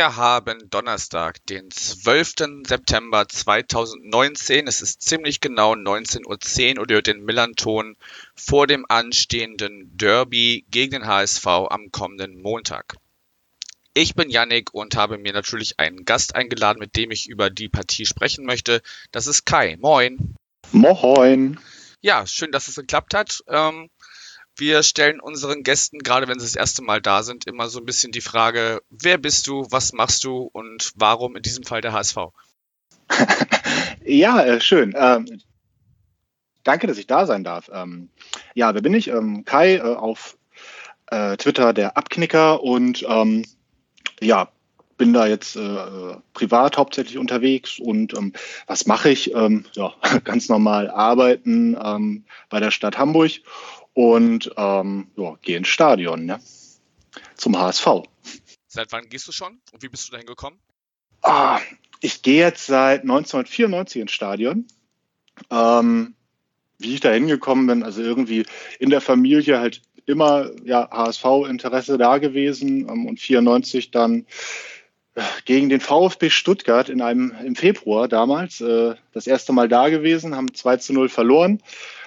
wir haben Donnerstag, den 12. September 2019. Es ist ziemlich genau 19.10 Uhr und ihr hört den Millanton vor dem anstehenden Derby gegen den HSV am kommenden Montag. Ich bin Yannick und habe mir natürlich einen Gast eingeladen, mit dem ich über die Partie sprechen möchte. Das ist Kai. Moin. Moin. Ja, schön, dass es geklappt hat. Ähm, wir stellen unseren Gästen, gerade wenn sie das erste Mal da sind, immer so ein bisschen die Frage, wer bist du, was machst du und warum in diesem Fall der HSV? ja, äh, schön. Ähm, danke, dass ich da sein darf. Ähm, ja, wer bin ich? Ähm, Kai äh, auf äh, Twitter der Abknicker und ähm, ja, bin da jetzt äh, privat hauptsächlich unterwegs und ähm, was mache ich? Ähm, ja, ganz normal arbeiten ähm, bei der Stadt Hamburg und ähm, ja, gehe ins Stadion ne? zum HSV. Seit wann gehst du schon und wie bist du dahin gekommen? Ah, ich gehe jetzt seit 1994 ins Stadion. Ähm, wie ich da hingekommen bin, also irgendwie in der Familie halt immer ja, HSV-Interesse da gewesen ähm, und 94 dann gegen den VfB Stuttgart in einem im Februar damals äh, das erste Mal da gewesen, haben 2 zu 0 verloren.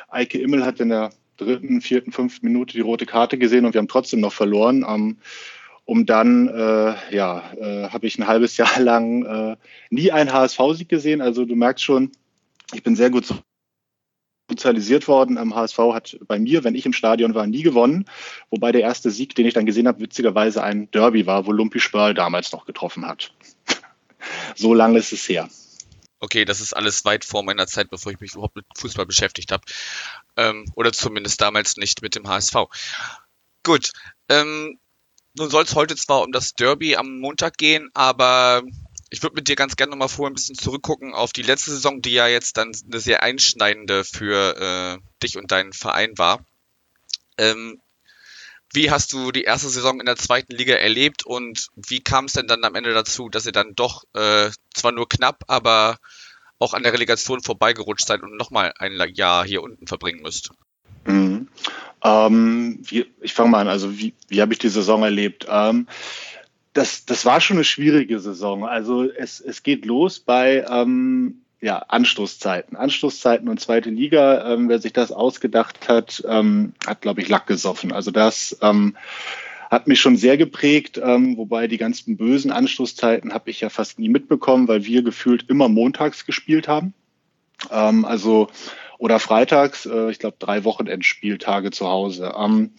Eike Immel hat in der dritten, vierten, fünften Minute die rote Karte gesehen und wir haben trotzdem noch verloren. Ähm, um dann, äh, ja, äh, habe ich ein halbes Jahr lang äh, nie einen HSV-Sieg gesehen. Also du merkst schon, ich bin sehr gut sozialisiert worden. Am HSV hat bei mir, wenn ich im Stadion war, nie gewonnen. Wobei der erste Sieg, den ich dann gesehen habe, witzigerweise ein Derby war, wo Lumpi Spörl damals noch getroffen hat. so lange ist es her. Okay, das ist alles weit vor meiner Zeit, bevor ich mich überhaupt mit Fußball beschäftigt habe. Ähm, oder zumindest damals nicht mit dem HSV. Gut. Ähm, nun soll es heute zwar um das Derby am Montag gehen, aber ich würde mit dir ganz gerne nochmal vorher ein bisschen zurückgucken auf die letzte Saison, die ja jetzt dann eine sehr einschneidende für äh, dich und deinen Verein war. Ähm, wie hast du die erste Saison in der zweiten Liga erlebt und wie kam es denn dann am Ende dazu, dass ihr dann doch äh, zwar nur knapp, aber auch an der Relegation vorbeigerutscht seid und nochmal ein Jahr hier unten verbringen müsst? Mhm. Ähm, wie, ich fange mal an, also wie, wie habe ich die Saison erlebt? Ähm, das, das war schon eine schwierige Saison. Also es, es geht los bei ähm, ja, Anstoßzeiten. Anstoßzeiten und zweite Liga, ähm, wer sich das ausgedacht hat, ähm, hat, glaube ich, Lack gesoffen. Also das ähm, hat mich schon sehr geprägt, ähm, wobei die ganzen bösen Anstoßzeiten habe ich ja fast nie mitbekommen, weil wir gefühlt immer montags gespielt haben. Ähm, also oder freitags, äh, ich glaube, drei Wochenendspieltage zu Hause. Ähm,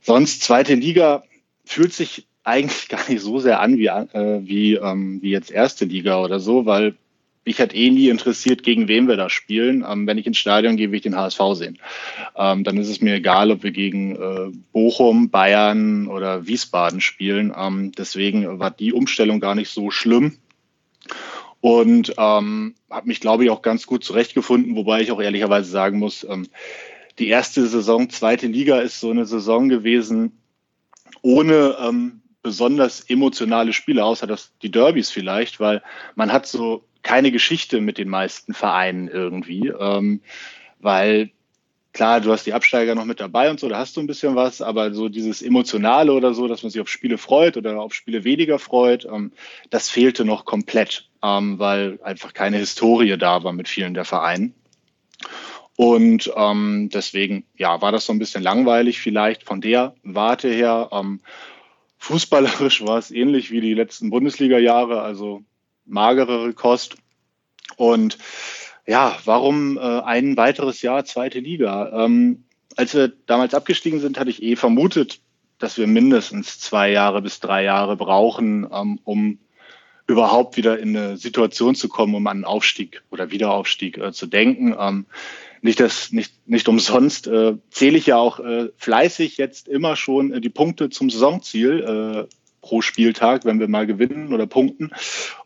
sonst zweite Liga fühlt sich eigentlich gar nicht so sehr an wie, äh, wie, ähm, wie jetzt erste Liga oder so, weil mich hat eh nie interessiert, gegen wen wir da spielen. Ähm, wenn ich ins Stadion gehe, will ich den HSV sehen. Ähm, dann ist es mir egal, ob wir gegen äh, Bochum, Bayern oder Wiesbaden spielen. Ähm, deswegen war die Umstellung gar nicht so schlimm. Und ähm, habe mich, glaube ich, auch ganz gut zurechtgefunden, wobei ich auch ehrlicherweise sagen muss, ähm, die erste Saison, zweite Liga ist so eine Saison gewesen, ohne ähm, besonders emotionale Spiele, außer dass die Derbys vielleicht, weil man hat so keine Geschichte mit den meisten Vereinen irgendwie, ähm, weil klar, du hast die Absteiger noch mit dabei und so, da hast du ein bisschen was, aber so dieses Emotionale oder so, dass man sich auf Spiele freut oder auf Spiele weniger freut, ähm, das fehlte noch komplett, ähm, weil einfach keine Historie da war mit vielen der Vereinen. Und ähm, deswegen, ja, war das so ein bisschen langweilig vielleicht von der Warte her. Ähm, Fußballerisch war es ähnlich wie die letzten Bundesliga-Jahre, also magerere Kost. Und ja, warum äh, ein weiteres Jahr zweite Liga? Ähm, als wir damals abgestiegen sind, hatte ich eh vermutet, dass wir mindestens zwei Jahre bis drei Jahre brauchen, ähm, um überhaupt wieder in eine Situation zu kommen, um an Aufstieg oder Wiederaufstieg äh, zu denken. Ähm, nicht, das, nicht, nicht umsonst äh, zähle ich ja auch äh, fleißig jetzt immer schon äh, die Punkte zum Saisonziel äh, pro Spieltag, wenn wir mal gewinnen oder punkten.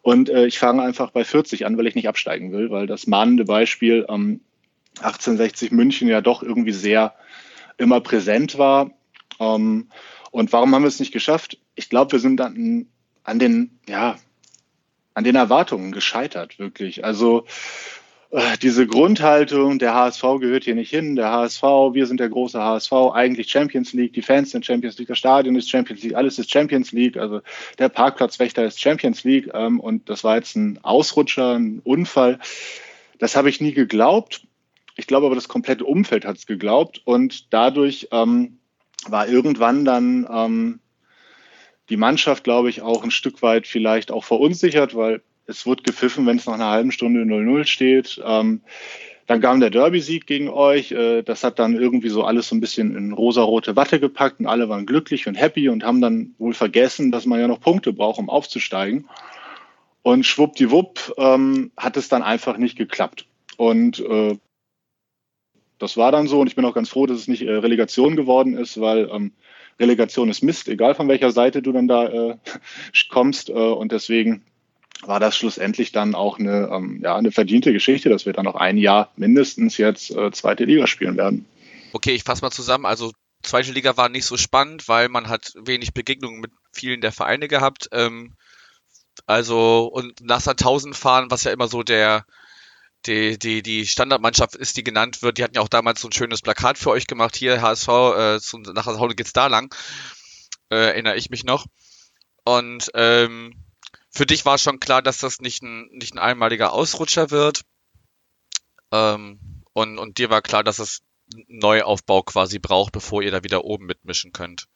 Und äh, ich fange einfach bei 40 an, weil ich nicht absteigen will, weil das mahnende Beispiel ähm, 1860 München ja doch irgendwie sehr immer präsent war. Ähm, und warum haben wir es nicht geschafft? Ich glaube, wir sind an, an den, ja, an den Erwartungen gescheitert, wirklich. Also diese Grundhaltung, der HSV gehört hier nicht hin, der HSV, wir sind der große HSV, eigentlich Champions League, die Fans sind Champions League, das Stadion ist Champions League, alles ist Champions League, also der Parkplatzwächter ist Champions League ähm, und das war jetzt ein Ausrutscher, ein Unfall. Das habe ich nie geglaubt. Ich glaube aber, das komplette Umfeld hat es geglaubt und dadurch ähm, war irgendwann dann ähm, die Mannschaft, glaube ich, auch ein Stück weit vielleicht auch verunsichert, weil es wird gepfiffen, wenn es nach einer halben Stunde 0-0 steht. Ähm, dann kam der Derby-Sieg gegen euch. Äh, das hat dann irgendwie so alles so ein bisschen in rosarote Watte gepackt und alle waren glücklich und happy und haben dann wohl vergessen, dass man ja noch Punkte braucht, um aufzusteigen. Und schwuppdiwupp ähm, hat es dann einfach nicht geklappt. Und äh, das war dann so und ich bin auch ganz froh, dass es nicht äh, Relegation geworden ist, weil ähm, Relegation ist Mist, egal von welcher Seite du dann da äh, kommst. Äh, und deswegen war das schlussendlich dann auch eine, ähm, ja, eine verdiente Geschichte, dass wir dann noch ein Jahr mindestens jetzt äh, zweite Liga spielen werden. Okay, ich fasse mal zusammen. Also zweite Liga war nicht so spannend, weil man hat wenig Begegnungen mit vielen der Vereine gehabt. Ähm, also und nach Sandhausen fahren, was ja immer so der die, die, die Standardmannschaft ist, die genannt wird. Die hatten ja auch damals so ein schönes Plakat für euch gemacht. Hier, HSV, äh, zu, nach Sandhausen geht's da lang. Äh, erinnere ich mich noch. Und ähm, für dich war schon klar, dass das nicht ein, nicht ein einmaliger Ausrutscher wird. Ähm, und, und dir war klar, dass es einen Neuaufbau quasi braucht, bevor ihr da wieder oben mitmischen könnt.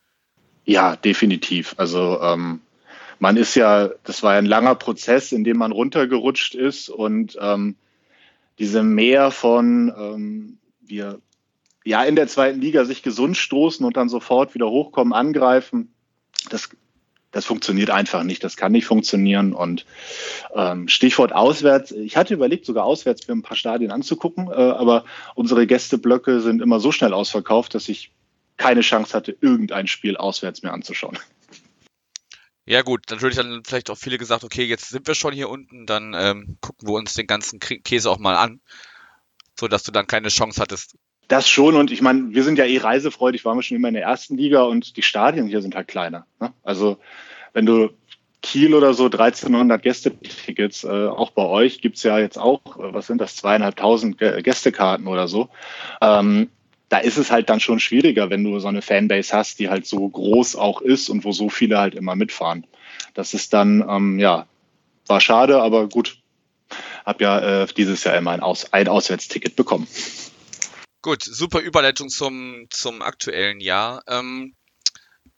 Ja, definitiv. Also ähm, man ist ja, das war ja ein langer Prozess, in dem man runtergerutscht ist und ähm, diese Mehr von ähm, wir ja in der zweiten Liga sich gesund stoßen und dann sofort wieder hochkommen, angreifen, das das funktioniert einfach nicht, das kann nicht funktionieren. Und ähm, Stichwort auswärts, ich hatte überlegt, sogar auswärts mir ein paar Stadien anzugucken, äh, aber unsere Gästeblöcke sind immer so schnell ausverkauft, dass ich keine Chance hatte, irgendein Spiel auswärts mir anzuschauen. Ja gut, natürlich dann vielleicht auch viele gesagt, okay, jetzt sind wir schon hier unten, dann ähm, gucken wir uns den ganzen Käse auch mal an, so dass du dann keine Chance hattest, das schon und ich meine, wir sind ja eh reisefreudig, waren wir schon immer in der ersten Liga und die Stadien hier sind halt kleiner. Ne? Also wenn du Kiel oder so 1300 Gästetickets, äh, auch bei euch gibt's ja jetzt auch, äh, was sind das, zweieinhalbtausend Gästekarten oder so. Ähm, da ist es halt dann schon schwieriger, wenn du so eine Fanbase hast, die halt so groß auch ist und wo so viele halt immer mitfahren. Das ist dann, ähm, ja, war schade, aber gut. Hab ja äh, dieses Jahr immer ein, Aus ein Auswärtsticket bekommen. Gut, super Überleitung zum, zum aktuellen Jahr. Ähm,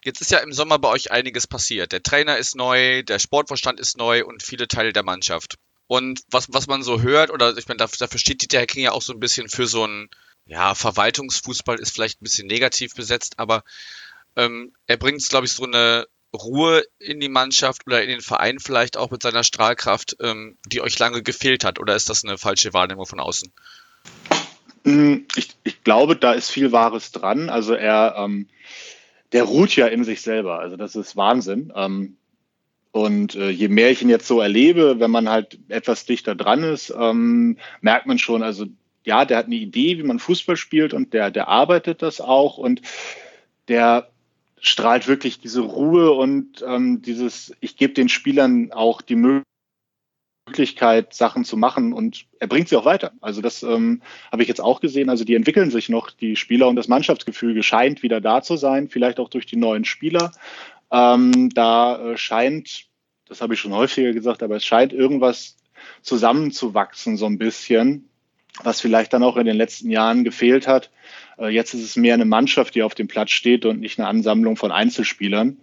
jetzt ist ja im Sommer bei euch einiges passiert. Der Trainer ist neu, der Sportvorstand ist neu und viele Teile der Mannschaft. Und was, was man so hört, oder ich meine, dafür, steht Dieter Hecking ja auch so ein bisschen für so ein, ja, Verwaltungsfußball ist vielleicht ein bisschen negativ besetzt, aber ähm, er bringt, glaube ich, so eine Ruhe in die Mannschaft oder in den Verein vielleicht auch mit seiner Strahlkraft, ähm, die euch lange gefehlt hat. Oder ist das eine falsche Wahrnehmung von außen? Hm, ich, ich glaube, da ist viel Wahres dran. Also er, ähm, der ruht ja in sich selber. Also das ist Wahnsinn. Ähm, und äh, je mehr ich ihn jetzt so erlebe, wenn man halt etwas dichter dran ist, ähm, merkt man schon, also ja, der hat eine Idee, wie man Fußball spielt und der, der arbeitet das auch und der strahlt wirklich diese Ruhe und ähm, dieses, ich gebe den Spielern auch die Möglichkeit, Möglichkeit, Sachen zu machen und er bringt sie auch weiter. Also das ähm, habe ich jetzt auch gesehen. Also die entwickeln sich noch, die Spieler und das Mannschaftsgefühl scheint wieder da zu sein, vielleicht auch durch die neuen Spieler. Ähm, da äh, scheint, das habe ich schon häufiger gesagt, aber es scheint irgendwas zusammenzuwachsen so ein bisschen, was vielleicht dann auch in den letzten Jahren gefehlt hat. Äh, jetzt ist es mehr eine Mannschaft, die auf dem Platz steht und nicht eine Ansammlung von Einzelspielern.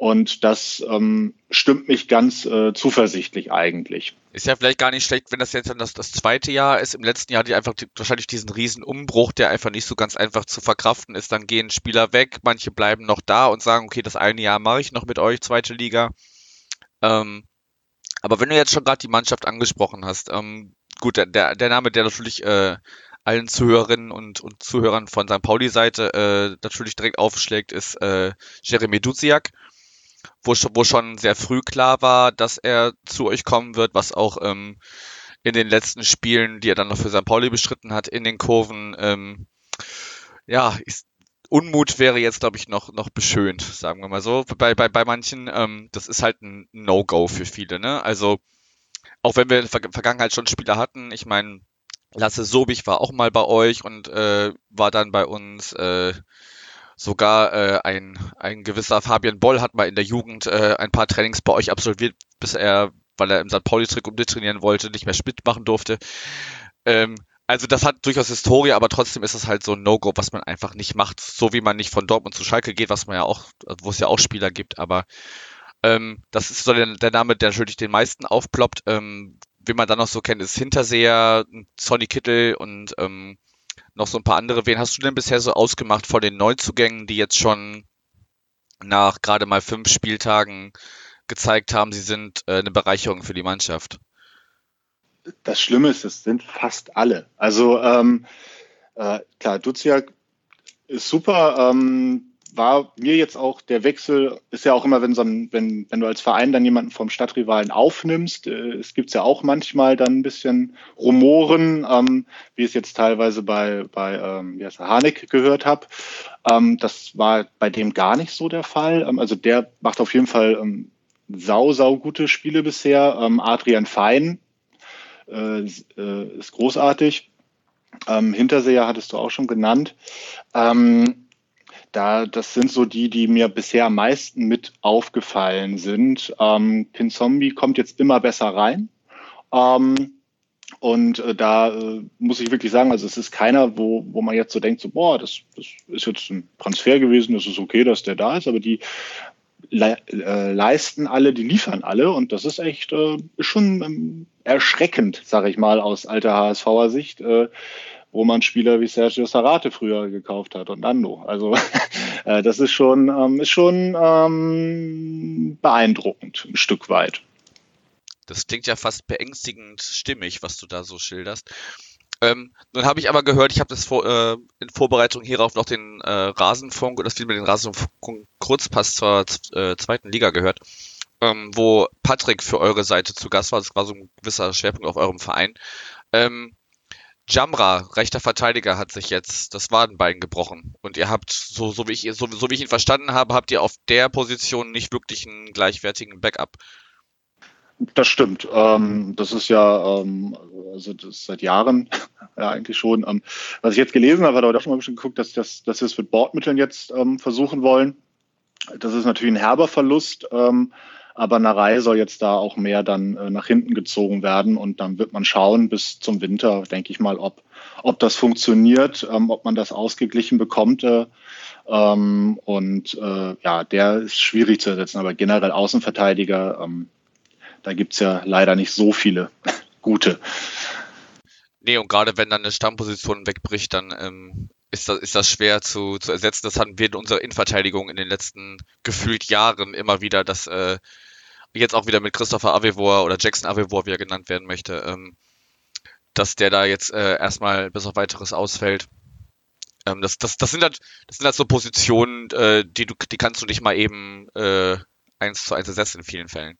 Und das ähm, stimmt mich ganz äh, zuversichtlich eigentlich. Ist ja vielleicht gar nicht schlecht, wenn das jetzt dann das, das zweite Jahr ist. Im letzten Jahr die einfach die, wahrscheinlich diesen riesen Umbruch, der einfach nicht so ganz einfach zu verkraften ist. Dann gehen Spieler weg, manche bleiben noch da und sagen, okay, das eine Jahr mache ich noch mit euch, zweite Liga. Ähm, aber wenn du jetzt schon gerade die Mannschaft angesprochen hast, ähm, gut, der, der Name, der natürlich äh, allen Zuhörerinnen und, und Zuhörern von St. Pauli-Seite äh, natürlich direkt aufschlägt, ist äh, Jeremy Duziak wo, wo schon sehr früh klar war, dass er zu euch kommen wird, was auch ähm, in den letzten Spielen, die er dann noch für St. Pauli bestritten hat, in den Kurven, ähm, ja, ist, Unmut wäre jetzt, glaube ich, noch, noch beschönt, sagen wir mal so. Bei, bei, bei manchen, ähm, das ist halt ein No-Go für viele, ne? Also auch wenn wir in der Vergangenheit schon Spieler hatten, ich meine, Lasse Sobich war auch mal bei euch und äh, war dann bei uns. Äh, sogar äh, ein, ein gewisser Fabian Boll hat mal in der Jugend äh, ein paar Trainings bei euch absolviert, bis er, weil er im St. Pauli-Trick um trainieren wollte, nicht mehr mitmachen durfte. Ähm, also das hat durchaus Historie, aber trotzdem ist es halt so ein No-Go, was man einfach nicht macht. So wie man nicht von Dortmund zu Schalke geht, was man ja auch, wo es ja auch Spieler gibt, aber ähm, das ist so der, der Name, der natürlich den meisten aufploppt. Ähm, wie man dann noch so kennt, ist Hinterseher, Sonny Kittel und ähm, noch so ein paar andere. Wen hast du denn bisher so ausgemacht von den Neuzugängen, die jetzt schon nach gerade mal fünf Spieltagen gezeigt haben, sie sind äh, eine Bereicherung für die Mannschaft? Das Schlimme ist, es sind fast alle. Also ähm, äh, klar, Duziak ist super. Ähm, war mir jetzt auch der Wechsel, ist ja auch immer, wenn, so ein, wenn, wenn du als Verein dann jemanden vom Stadtrivalen aufnimmst, äh, es gibt ja auch manchmal dann ein bisschen Rumoren, ähm, wie es jetzt teilweise bei, bei ähm, wie heißt gehört habe. Ähm, das war bei dem gar nicht so der Fall. Ähm, also der macht auf jeden Fall ähm, sau, sau gute Spiele bisher. Ähm, Adrian Fein äh, äh, ist großartig. Ähm, Hinterseher hattest du auch schon genannt. Ähm, da, das sind so die, die mir bisher am meisten mit aufgefallen sind. Ähm, Kin Zombie kommt jetzt immer besser rein. Ähm, und äh, da äh, muss ich wirklich sagen, also es ist keiner, wo, wo man jetzt so denkt, so, boah, das, das ist jetzt ein Transfer gewesen, das ist okay, dass der da ist, aber die le äh, leisten alle, die liefern alle und das ist echt äh, schon ähm, erschreckend, sage ich mal, aus alter HSVer Sicht, äh, wo man Spieler wie Sergio Sarate früher gekauft hat und Nando. Also äh, das ist schon, ähm, ist schon ähm, beeindruckend, ein Stück weit. Das klingt ja fast beängstigend stimmig, was du da so schilderst. Ähm, nun habe ich aber gehört, ich habe das vor, äh, in Vorbereitung hierauf noch den äh, Rasenfunk oder das Film mit den Rasenfunk Kurzpass zur äh, zweiten Liga gehört, ähm, wo Patrick für eure Seite zu Gast war. Das war so ein gewisser Schwerpunkt auf eurem Verein. Ähm, Jamra, rechter Verteidiger, hat sich jetzt das Wadenbein gebrochen. Und ihr habt, so, so, wie ich, so, so wie ich ihn verstanden habe, habt ihr auf der Position nicht wirklich einen gleichwertigen Backup. Das stimmt. Ähm, das ist ja, ähm, also seit Jahren ja eigentlich schon. Ähm, was ich jetzt gelesen habe, hat aber auch schon mal ein bisschen geguckt, dass, dass, dass wir es mit Bordmitteln jetzt ähm, versuchen wollen. Das ist natürlich ein herber Verlust. Ähm, aber Narei soll jetzt da auch mehr dann äh, nach hinten gezogen werden und dann wird man schauen bis zum Winter, denke ich mal, ob, ob das funktioniert, ähm, ob man das ausgeglichen bekommt. Äh, ähm, und äh, ja, der ist schwierig zu ersetzen, aber generell Außenverteidiger, ähm, da gibt's ja leider nicht so viele gute. Nee, und gerade wenn dann eine Stammposition wegbricht, dann ähm, ist das, ist das schwer zu, zu ersetzen. Das hatten wir in unserer Innenverteidigung in den letzten gefühlt Jahren immer wieder, dass äh, jetzt auch wieder mit Christopher Avevor oder Jackson Avevor, wie er genannt werden möchte, ähm, dass der da jetzt äh, erstmal bis auf weiteres ausfällt. Ähm, das, das, das, sind halt, das sind halt so Positionen, äh, die du, die kannst du nicht mal eben äh, eins zu eins ersetzen in vielen Fällen.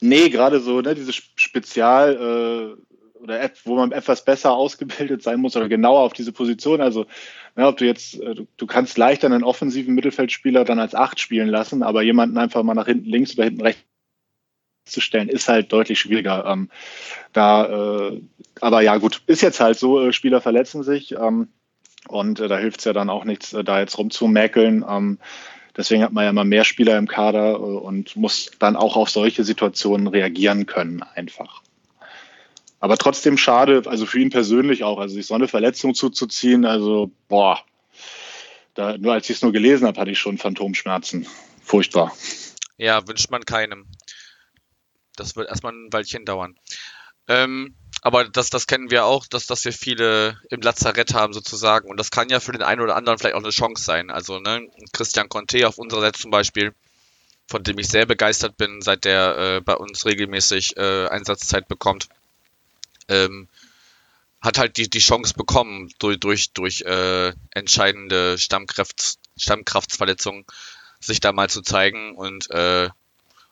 Nee, gerade so, ne, diese Spezial, äh, oder wo man etwas besser ausgebildet sein muss oder genauer auf diese Position. Also, ne, ob du jetzt, äh, du, du, kannst leichter einen offensiven Mittelfeldspieler dann als acht spielen lassen, aber jemanden einfach mal nach hinten links oder hinten rechts zu stellen, ist halt deutlich schwieriger. Ähm, da, äh, aber ja, gut, ist jetzt halt so, äh, Spieler verletzen sich ähm, und äh, da hilft es ja dann auch nichts, äh, da jetzt rumzumäkeln. Ähm, deswegen hat man ja immer mehr Spieler im Kader äh, und muss dann auch auf solche Situationen reagieren können, einfach. Aber trotzdem schade, also für ihn persönlich auch, also sich so eine Verletzung zuzuziehen, also boah, da, nur als ich es nur gelesen habe, hatte ich schon Phantomschmerzen. Furchtbar. Ja, wünscht man keinem. Das wird erstmal ein Weilchen dauern. Ähm, aber das, das kennen wir auch, dass, dass wir viele im Lazarett haben sozusagen. Und das kann ja für den einen oder anderen vielleicht auch eine Chance sein. Also ne, Christian Conte auf unserer Seite zum Beispiel, von dem ich sehr begeistert bin, seit der äh, bei uns regelmäßig äh, Einsatzzeit bekommt, ähm, hat halt die, die Chance bekommen, durch, durch, durch äh, entscheidende Stammkraft, Stammkraftsverletzungen sich da mal zu zeigen. Und äh,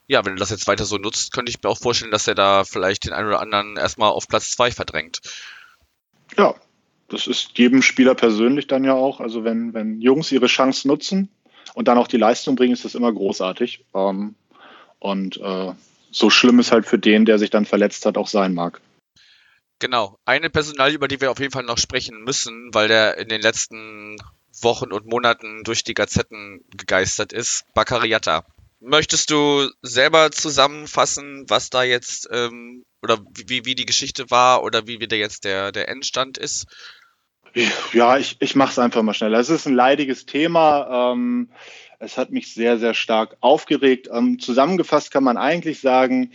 ja, wenn du das jetzt weiter so nutzt, könnte ich mir auch vorstellen, dass er da vielleicht den einen oder anderen erstmal auf Platz zwei verdrängt. Ja, das ist jedem Spieler persönlich dann ja auch. Also wenn, wenn Jungs ihre Chance nutzen und dann auch die Leistung bringen, ist das immer großartig. Ähm, und äh, so schlimm es halt für den, der sich dann verletzt hat, auch sein mag. Genau. Eine Personal, über die wir auf jeden Fall noch sprechen müssen, weil der in den letzten Wochen und Monaten durch die Gazetten gegeistert ist, Bakariata. Möchtest du selber zusammenfassen, was da jetzt ähm, oder wie, wie die Geschichte war oder wie wieder jetzt der, der Endstand ist? Ja, ich, ich mache es einfach mal schnell. Es ist ein leidiges Thema. Ähm, es hat mich sehr, sehr stark aufgeregt. Ähm, zusammengefasst kann man eigentlich sagen,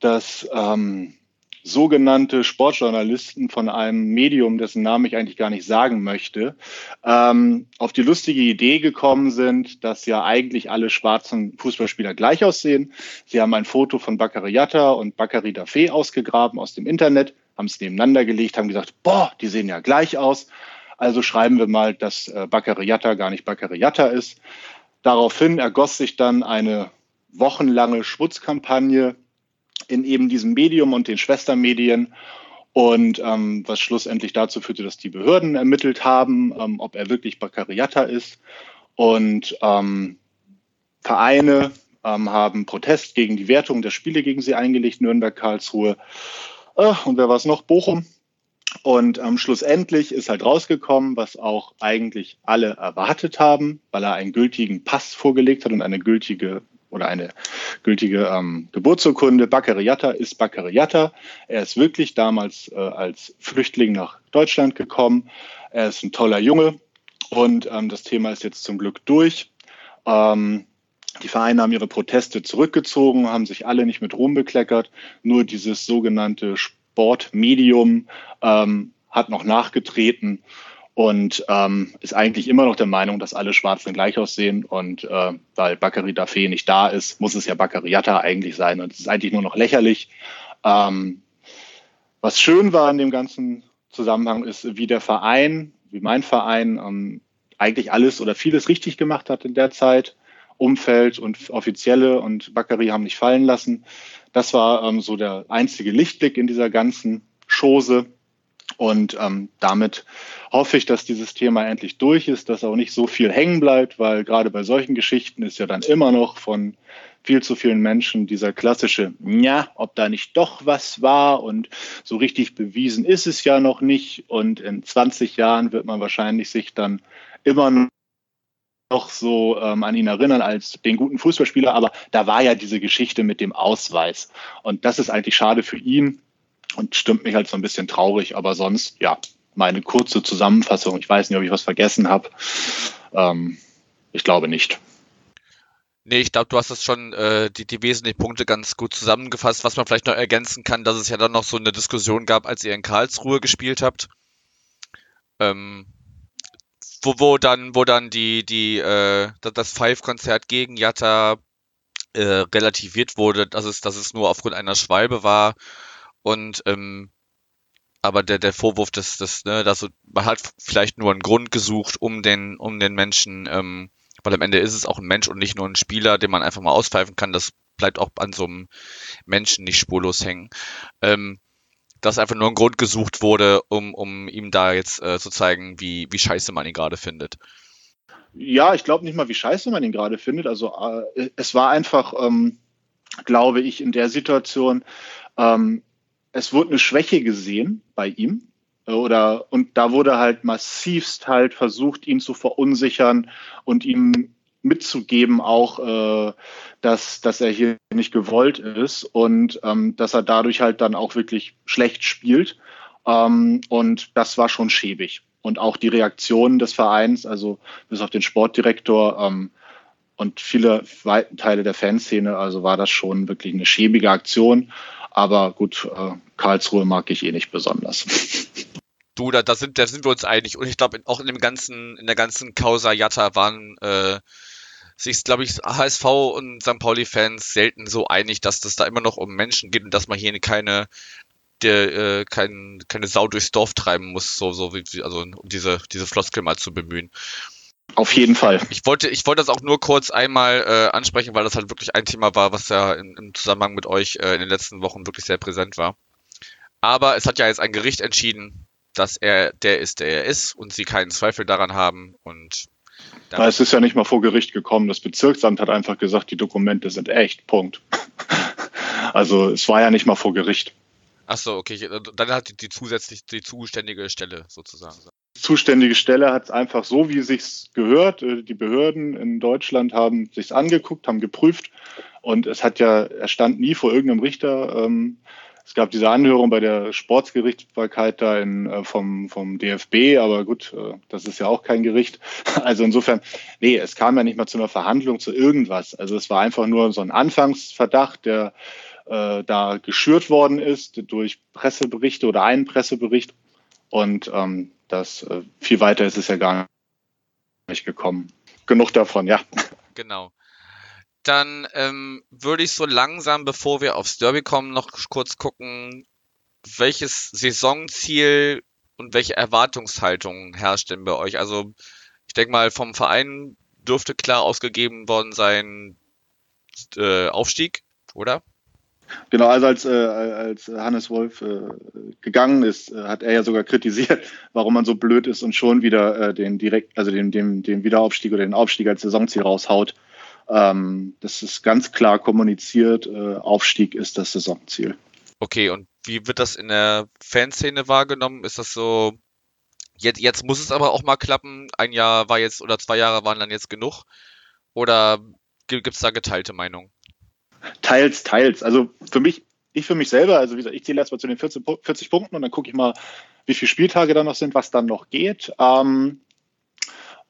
dass ähm, sogenannte Sportjournalisten von einem Medium, dessen Namen ich eigentlich gar nicht sagen möchte, ähm, auf die lustige Idee gekommen sind, dass ja eigentlich alle schwarzen Fußballspieler gleich aussehen. Sie haben ein Foto von Bakary Yatta und Bakary Dafé ausgegraben aus dem Internet, haben es nebeneinander gelegt, haben gesagt, boah, die sehen ja gleich aus. Also schreiben wir mal, dass äh, Bakary Yatta gar nicht Bakary Yatta ist. Daraufhin ergoss sich dann eine wochenlange Schmutzkampagne in eben diesem Medium und den Schwestermedien. Und ähm, was schlussendlich dazu führte, dass die Behörden ermittelt haben, ähm, ob er wirklich Baccariata ist. Und ähm, Vereine ähm, haben Protest gegen die Wertung der Spiele gegen sie eingelegt, Nürnberg, Karlsruhe äh, und wer war es noch? Bochum. Und ähm, schlussendlich ist halt rausgekommen, was auch eigentlich alle erwartet haben, weil er einen gültigen Pass vorgelegt hat und eine gültige oder eine gültige ähm, Geburtsurkunde. Baccariata ist Baccariata. Er ist wirklich damals äh, als Flüchtling nach Deutschland gekommen. Er ist ein toller Junge und ähm, das Thema ist jetzt zum Glück durch. Ähm, die Vereine haben ihre Proteste zurückgezogen, haben sich alle nicht mit Ruhm bekleckert. Nur dieses sogenannte Sportmedium ähm, hat noch nachgetreten und ähm, ist eigentlich immer noch der Meinung, dass alle Schwarzen gleich aussehen. Und äh, weil Bakary Dafé nicht da ist, muss es ja Bakariata eigentlich sein. Und es ist eigentlich nur noch lächerlich. Ähm, was schön war in dem ganzen Zusammenhang ist, wie der Verein, wie mein Verein, ähm, eigentlich alles oder vieles richtig gemacht hat in der Zeit. Umfeld und Offizielle und Bakary haben nicht fallen lassen. Das war ähm, so der einzige Lichtblick in dieser ganzen Chose. Und ähm, damit hoffe ich, dass dieses Thema endlich durch ist, dass auch nicht so viel hängen bleibt, weil gerade bei solchen Geschichten ist ja dann immer noch von viel zu vielen Menschen dieser klassische, ja, ob da nicht doch was war und so richtig bewiesen ist es ja noch nicht. Und in 20 Jahren wird man wahrscheinlich sich dann immer noch so ähm, an ihn erinnern als den guten Fußballspieler. Aber da war ja diese Geschichte mit dem Ausweis. Und das ist eigentlich schade für ihn, und stimmt mich halt so ein bisschen traurig. Aber sonst, ja, meine kurze Zusammenfassung. Ich weiß nicht, ob ich was vergessen habe. Ähm, ich glaube nicht. Nee, ich glaube, du hast das schon äh, die, die wesentlichen Punkte ganz gut zusammengefasst. Was man vielleicht noch ergänzen kann, dass es ja dann noch so eine Diskussion gab, als ihr in Karlsruhe gespielt habt. Ähm, wo, wo dann, wo dann die, die, äh, das Five-Konzert gegen Jatta äh, relativiert wurde, dass es, dass es nur aufgrund einer Schwalbe war und ähm, aber der, der Vorwurf, dass, dass, ne, dass man hat vielleicht nur einen Grund gesucht, um den, um den Menschen, ähm, weil am Ende ist es auch ein Mensch und nicht nur ein Spieler, den man einfach mal auspfeifen kann, das bleibt auch an so einem Menschen nicht spurlos hängen. Ähm, dass einfach nur ein Grund gesucht wurde, um, um ihm da jetzt äh, zu zeigen, wie, wie scheiße man ihn gerade findet. Ja, ich glaube nicht mal, wie scheiße man ihn gerade findet. Also äh, es war einfach, ähm, glaube ich, in der Situation, ähm, es wurde eine Schwäche gesehen bei ihm. Oder, und da wurde halt massivst halt versucht, ihn zu verunsichern und ihm mitzugeben auch, äh, dass, dass er hier nicht gewollt ist und ähm, dass er dadurch halt dann auch wirklich schlecht spielt. Ähm, und das war schon schäbig. Und auch die Reaktionen des Vereins, also bis auf den Sportdirektor ähm, und viele Teile der Fanszene, also war das schon wirklich eine schäbige Aktion. Aber gut, äh, Karlsruhe mag ich eh nicht besonders. Du, da, da, sind, da sind wir uns einig. Und ich glaube, auch in dem ganzen, in der ganzen Causa Jatta waren äh, sich, glaube ich, HSV und St. Pauli-Fans selten so einig, dass das da immer noch um Menschen geht und dass man hier keine der, äh, kein, keine Sau durchs Dorf treiben muss, so, so wie, also um diese, diese Floskel mal zu bemühen. Auf jeden Fall. Ich wollte, ich wollte das auch nur kurz einmal äh, ansprechen, weil das halt wirklich ein Thema war, was ja in, im Zusammenhang mit euch äh, in den letzten Wochen wirklich sehr präsent war. Aber es hat ja jetzt ein Gericht entschieden, dass er der ist, der er ist und sie keinen Zweifel daran haben und Na, es ist ja nicht mal vor Gericht gekommen. Das Bezirksamt hat einfach gesagt, die Dokumente sind echt. Punkt. Also es war ja nicht mal vor Gericht. Ach so, okay. Dann hat die, die zusätzlich die zuständige Stelle sozusagen. Zuständige Stelle hat es einfach so, wie es sich gehört. Äh, die Behörden in Deutschland haben sich's angeguckt, haben geprüft und es hat ja, er stand nie vor irgendeinem Richter. Ähm, es gab diese Anhörung bei der Sportsgerichtsbarkeit da in, äh, vom, vom DFB, aber gut, äh, das ist ja auch kein Gericht. Also insofern, nee, es kam ja nicht mal zu einer Verhandlung, zu irgendwas. Also es war einfach nur so ein Anfangsverdacht, der äh, da geschürt worden ist durch Presseberichte oder einen Pressebericht. Und ähm, das äh, viel weiter ist es ja gar nicht gekommen. Genug davon, ja. Genau dann ähm, würde ich so langsam, bevor wir aufs Derby kommen, noch kurz gucken, welches Saisonziel und welche Erwartungshaltung herrscht denn bei euch? Also ich denke mal, vom Verein dürfte klar ausgegeben worden sein äh, Aufstieg, oder? Genau, also als, äh, als Hannes Wolf äh, gegangen ist, äh, hat er ja sogar kritisiert, warum man so blöd ist und schon wieder äh, den direkt, also den, den, den Wiederaufstieg oder den Aufstieg als Saisonziel raushaut. Ähm, das ist ganz klar kommuniziert. Äh, Aufstieg ist das Saisonziel. Okay, und wie wird das in der Fanszene wahrgenommen? Ist das so, jetzt, jetzt muss es aber auch mal klappen, ein Jahr war jetzt oder zwei Jahre waren dann jetzt genug? Oder gibt es da geteilte Meinungen? Teils, teils. Also für mich, ich für mich selber, also wie gesagt, ich zähle erstmal zu den 40, 40 Punkten und dann gucke ich mal, wie viele Spieltage da noch sind, was dann noch geht. Ähm,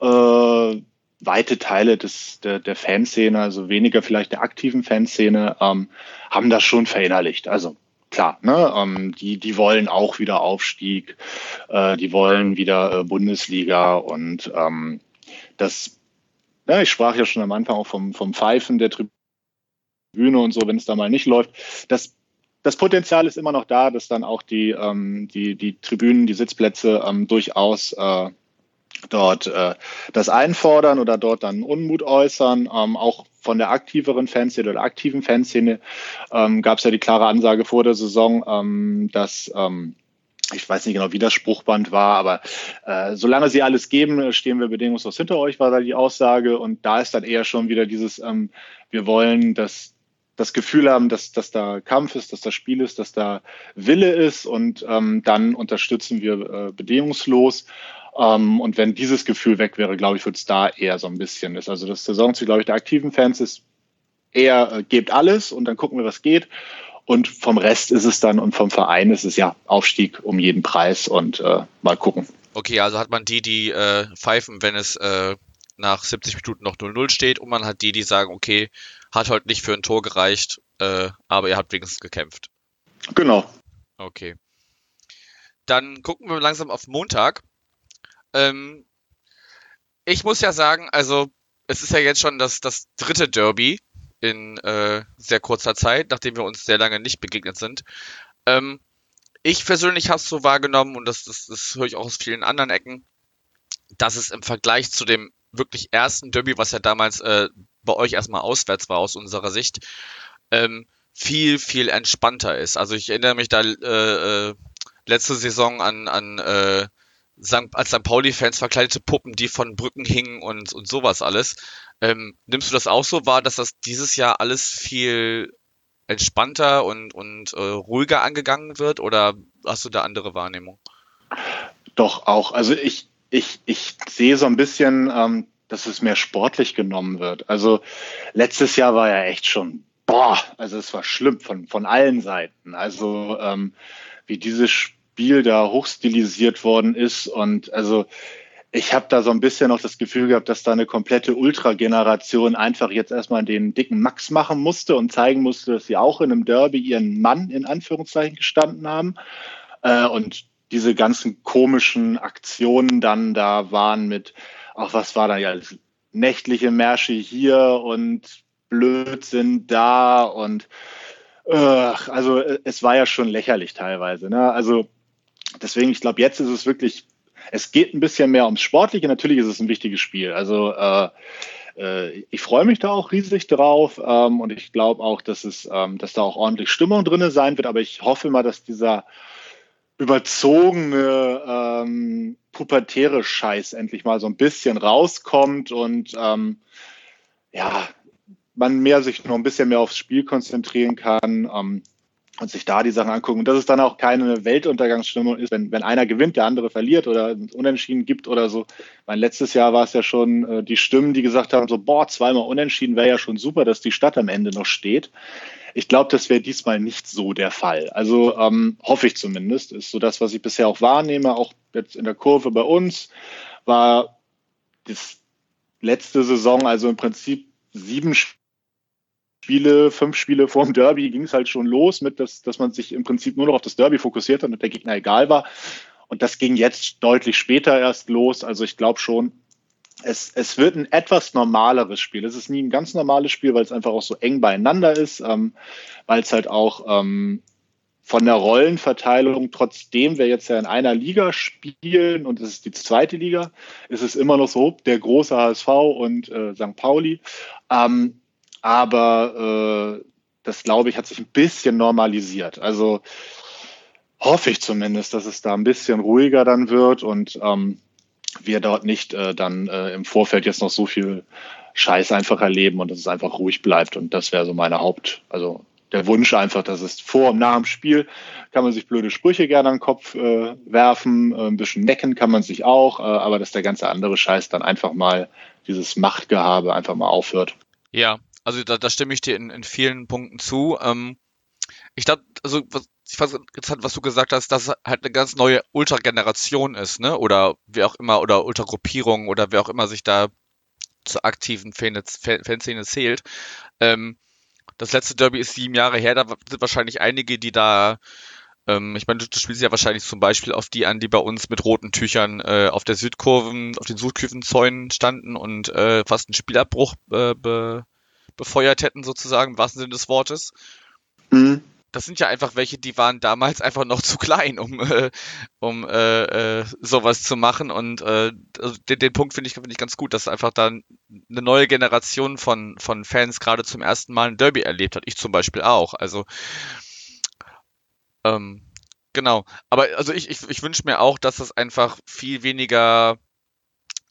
äh, weite Teile des, der, der Fanszene, also weniger vielleicht der aktiven Fanszene, ähm, haben das schon verinnerlicht. Also klar, ne, ähm, die, die wollen auch wieder Aufstieg, äh, die wollen wieder äh, Bundesliga und ähm, das, ja, ich sprach ja schon am Anfang auch vom, vom Pfeifen der Tribüne und so, wenn es da mal nicht läuft. Das, das Potenzial ist immer noch da, dass dann auch die, ähm, die, die Tribünen, die Sitzplätze ähm, durchaus äh, dort äh, das einfordern oder dort dann Unmut äußern. Ähm, auch von der aktiveren Fanszene oder aktiven Fanszene ähm, gab es ja die klare Ansage vor der Saison, ähm, dass ähm, ich weiß nicht genau, wie das Spruchband war, aber äh, solange sie alles geben, stehen wir bedingungslos hinter euch, war da die Aussage. Und da ist dann eher schon wieder dieses, ähm, wir wollen, dass das Gefühl haben, dass, dass da Kampf ist, dass da Spiel ist, dass da Wille ist und ähm, dann unterstützen wir äh, bedingungslos. Ähm, und wenn dieses Gefühl weg wäre, glaube ich, würde es da eher so ein bisschen ist. Also das Saisonziel, glaube ich, der aktiven Fans ist eher, äh, gebt alles und dann gucken wir, was geht. Und vom Rest ist es dann und vom Verein ist es ja Aufstieg um jeden Preis und äh, mal gucken. Okay, also hat man die, die äh, pfeifen, wenn es äh, nach 70 Minuten noch 0-0 steht und man hat die, die sagen, okay, hat heute nicht für ein Tor gereicht, äh, aber ihr habt wenigstens gekämpft. Genau. Okay. Dann gucken wir langsam auf Montag. Ähm, ich muss ja sagen, also es ist ja jetzt schon das, das dritte Derby in äh, sehr kurzer Zeit, nachdem wir uns sehr lange nicht begegnet sind. Ähm, ich persönlich habe es so wahrgenommen, und das, das, das höre ich auch aus vielen anderen Ecken, dass es im Vergleich zu dem wirklich ersten Derby, was ja damals äh, bei euch erstmal auswärts war aus unserer Sicht, ähm, viel, viel entspannter ist. Also ich erinnere mich da äh, äh, letzte Saison an, an äh, als St. Pauli-Fans verkleidete Puppen, die von Brücken hingen und, und sowas alles. Ähm, nimmst du das auch so wahr, dass das dieses Jahr alles viel entspannter und, und äh, ruhiger angegangen wird oder hast du da andere Wahrnehmung? Doch, auch. Also ich, ich, ich sehe so ein bisschen, ähm, dass es mehr sportlich genommen wird. Also letztes Jahr war ja echt schon, boah, also es war schlimm von, von allen Seiten. Also ähm, wie dieses Spiel da hochstilisiert worden ist. Und also ich habe da so ein bisschen noch das Gefühl gehabt, dass da eine komplette Ultra-Generation einfach jetzt erstmal den dicken Max machen musste und zeigen musste, dass sie auch in einem Derby ihren Mann in Anführungszeichen gestanden haben. Äh, und diese ganzen komischen Aktionen dann da waren mit, ach, was war da ja, nächtliche Märsche hier und Blödsinn da und äh, also es war ja schon lächerlich teilweise. Ne? Also deswegen, ich glaube, jetzt ist es wirklich, es geht ein bisschen mehr ums Sportliche. Natürlich ist es ein wichtiges Spiel. Also äh, äh, ich freue mich da auch riesig drauf ähm, und ich glaube auch, dass es, ähm, dass da auch ordentlich Stimmung drin sein wird. Aber ich hoffe mal, dass dieser überzogene ähm, pubertäre Scheiß endlich mal so ein bisschen rauskommt und ähm, ja, man mehr sich noch ein bisschen mehr aufs Spiel konzentrieren kann. Ähm, und sich da die Sachen angucken. Und dass es dann auch keine Weltuntergangsstimmung ist, wenn, wenn einer gewinnt, der andere verliert oder Unentschieden gibt oder so. Mein letztes Jahr war es ja schon äh, die Stimmen, die gesagt haben, so, boah, zweimal Unentschieden wäre ja schon super, dass die Stadt am Ende noch steht. Ich glaube, das wäre diesmal nicht so der Fall. Also ähm, hoffe ich zumindest. Ist so das, was ich bisher auch wahrnehme, auch jetzt in der Kurve bei uns, war das letzte Saison, also im Prinzip sieben Spiele fünf Spiele vor dem Derby ging es halt schon los mit, dass, dass man sich im Prinzip nur noch auf das Derby fokussiert hat und der Gegner egal war. Und das ging jetzt deutlich später erst los. Also ich glaube schon, es, es wird ein etwas normaleres Spiel. Es ist nie ein ganz normales Spiel, weil es einfach auch so eng beieinander ist, ähm, weil es halt auch ähm, von der Rollenverteilung, trotzdem wir jetzt ja in einer Liga spielen und es ist die zweite Liga, ist es immer noch so, der große HSV und äh, St. Pauli. Ähm, aber äh, das, glaube ich, hat sich ein bisschen normalisiert. Also hoffe ich zumindest, dass es da ein bisschen ruhiger dann wird und ähm, wir dort nicht äh, dann äh, im Vorfeld jetzt noch so viel Scheiß einfach erleben und dass es einfach ruhig bleibt. Und das wäre so meine Haupt, also der Wunsch einfach, dass es vor und nach dem Spiel kann man sich blöde Sprüche gerne an den Kopf äh, werfen, äh, ein bisschen necken kann man sich auch, äh, aber dass der ganze andere Scheiß dann einfach mal dieses Machtgehabe einfach mal aufhört. Ja, also da, da stimme ich dir in, in vielen Punkten zu. Ähm, ich glaube, also was, ich fand interessant, was du gesagt hast, dass es halt eine ganz neue Ultra-Generation ist, ne? Oder wie auch immer, oder Ultragruppierung oder wer auch immer sich da zur aktiven Fanszene zählt. Ähm, das letzte Derby ist sieben Jahre her, da sind wahrscheinlich einige, die da, ähm, ich meine, du, du spielst ja wahrscheinlich zum Beispiel auf die an, die bei uns mit roten Tüchern äh, auf der Südkurven, auf den Südkurvenzäunen standen und äh, fast einen Spielabbruch äh, be, befeuert hätten, sozusagen, im wahrsten Sinne des Wortes. Mhm. Das sind ja einfach welche, die waren damals einfach noch zu klein, um, äh, um äh, äh, sowas zu machen. Und äh, also den, den Punkt finde ich, find ich ganz gut, dass einfach dann eine neue Generation von, von Fans gerade zum ersten Mal ein Derby erlebt hat. Ich zum Beispiel auch. Also ähm, genau. Aber also ich, ich, ich wünsche mir auch, dass das einfach viel weniger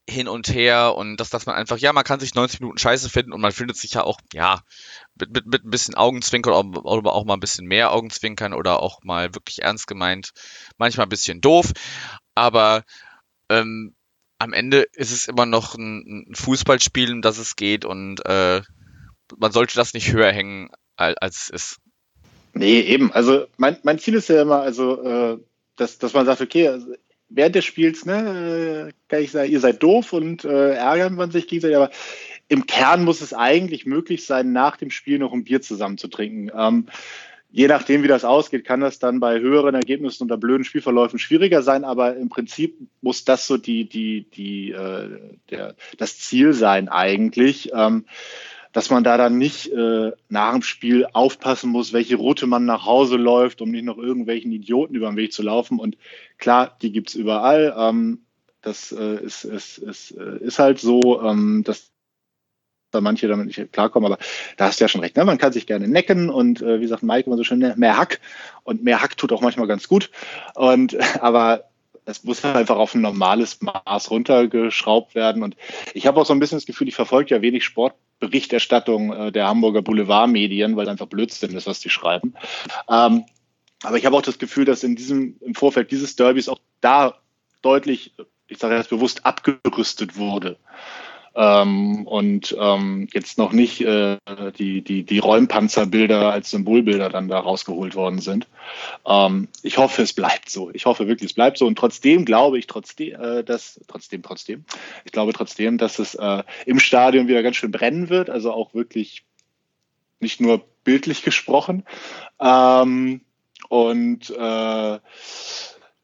hin und her und dass, dass man einfach, ja, man kann sich 90 Minuten scheiße finden und man findet sich ja auch, ja, mit, mit, mit ein bisschen Augenzwinkern oder, oder auch mal ein bisschen mehr Augenzwinkern oder auch mal wirklich ernst gemeint, manchmal ein bisschen doof, aber ähm, am Ende ist es immer noch ein, ein Fußballspiel, um das es geht und äh, man sollte das nicht höher hängen, als, als es ist. Nee, eben. Also mein, mein Ziel ist ja immer, also äh, dass, dass man sagt, okay, also während des Spiels, ne, äh, kann ich sagen, ihr seid doof und äh, ärgern man sich gegenseitig, aber im Kern muss es eigentlich möglich sein, nach dem Spiel noch ein Bier zusammen zu trinken. Ähm, je nachdem, wie das ausgeht, kann das dann bei höheren Ergebnissen unter blöden Spielverläufen schwieriger sein, aber im Prinzip muss das so die, die, die, äh, der, das Ziel sein eigentlich. Ähm, dass man da dann nicht äh, nach dem Spiel aufpassen muss, welche Route man nach Hause läuft, um nicht noch irgendwelchen Idioten über den Weg zu laufen. Und klar, die gibt's überall. Ähm, das äh, ist, ist, ist, äh, ist halt so, ähm, dass da manche damit nicht klarkommen, aber da hast du ja schon recht. Ne? Man kann sich gerne necken und äh, wie sagt Mike immer so schön, ne, mehr Hack. Und mehr Hack tut auch manchmal ganz gut. Und aber es muss einfach auf ein normales Maß runtergeschraubt werden. Und ich habe auch so ein bisschen das Gefühl, ich verfolge ja wenig Sportberichterstattung äh, der Hamburger Boulevardmedien, weil einfach Blödsinn ist, was die schreiben. Ähm, aber ich habe auch das Gefühl, dass in diesem, im Vorfeld dieses Derbys auch da deutlich, ich sage jetzt bewusst, abgerüstet wurde ähm, und ähm, jetzt noch nicht äh, die, die, die Räumpanzerbilder als Symbolbilder dann da rausgeholt worden sind. Ähm, ich hoffe, es bleibt so. Ich hoffe wirklich, es bleibt so. Und trotzdem glaube ich, trotzdem, äh, dass, trotzdem, trotzdem, ich glaube trotzdem, dass es äh, im Stadion wieder ganz schön brennen wird. Also auch wirklich nicht nur bildlich gesprochen. Ähm, und äh,